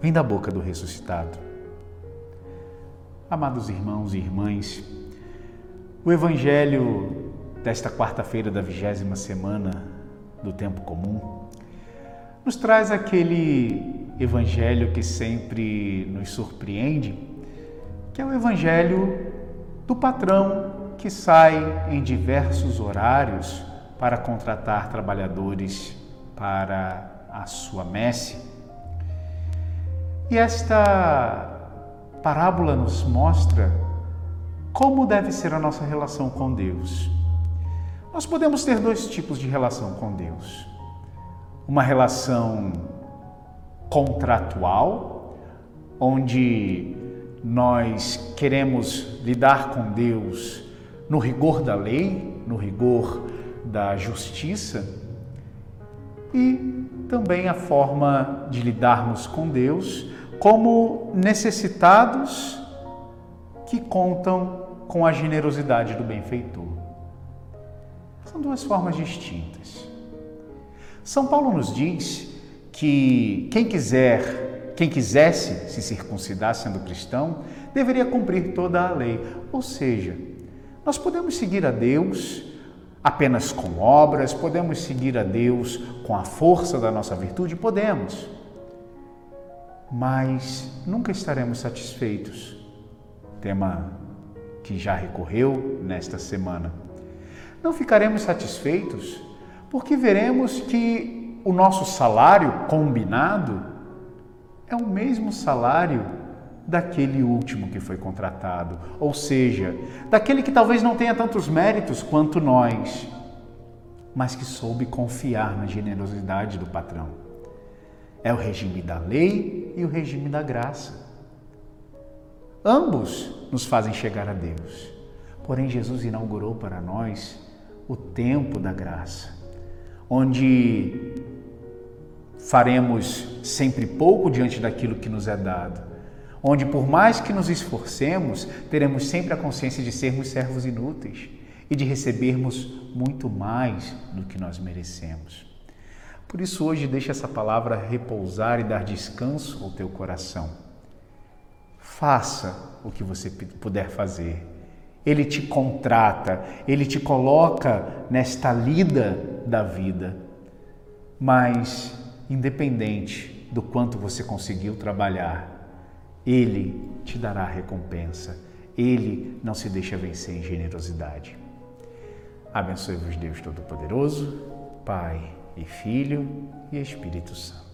Vem da boca do ressuscitado. Amados irmãos e irmãs, o Evangelho desta quarta-feira da vigésima semana do tempo comum nos traz aquele Evangelho que sempre nos surpreende, que é o Evangelho do patrão que sai em diversos horários para contratar trabalhadores para a sua messe e esta parábola nos mostra como deve ser a nossa relação com Deus. Nós podemos ter dois tipos de relação com Deus. Uma relação contratual, onde nós queremos lidar com Deus no rigor da lei, no rigor da justiça, e também a forma de lidarmos com Deus como necessitados que contam com a generosidade do benfeitor. São duas formas distintas. São Paulo nos diz que quem quiser, quem quisesse se circuncidar sendo cristão, deveria cumprir toda a lei. Ou seja, nós podemos seguir a Deus apenas com obras, podemos seguir a Deus com a força da nossa virtude, podemos mas nunca estaremos satisfeitos. Tema que já recorreu nesta semana. Não ficaremos satisfeitos porque veremos que o nosso salário combinado é o mesmo salário daquele último que foi contratado, ou seja, daquele que talvez não tenha tantos méritos quanto nós, mas que soube confiar na generosidade do patrão. É o regime da lei e o regime da graça. Ambos nos fazem chegar a Deus. Porém, Jesus inaugurou para nós o tempo da graça, onde faremos sempre pouco diante daquilo que nos é dado, onde, por mais que nos esforcemos, teremos sempre a consciência de sermos servos inúteis e de recebermos muito mais do que nós merecemos. Por isso, hoje, deixa essa palavra repousar e dar descanso ao teu coração. Faça o que você puder fazer. Ele te contrata, ele te coloca nesta lida da vida. Mas, independente do quanto você conseguiu trabalhar, ele te dará recompensa. Ele não se deixa vencer em generosidade. Abençoe-vos, Deus Todo-Poderoso, Pai e Filho e Espírito Santo.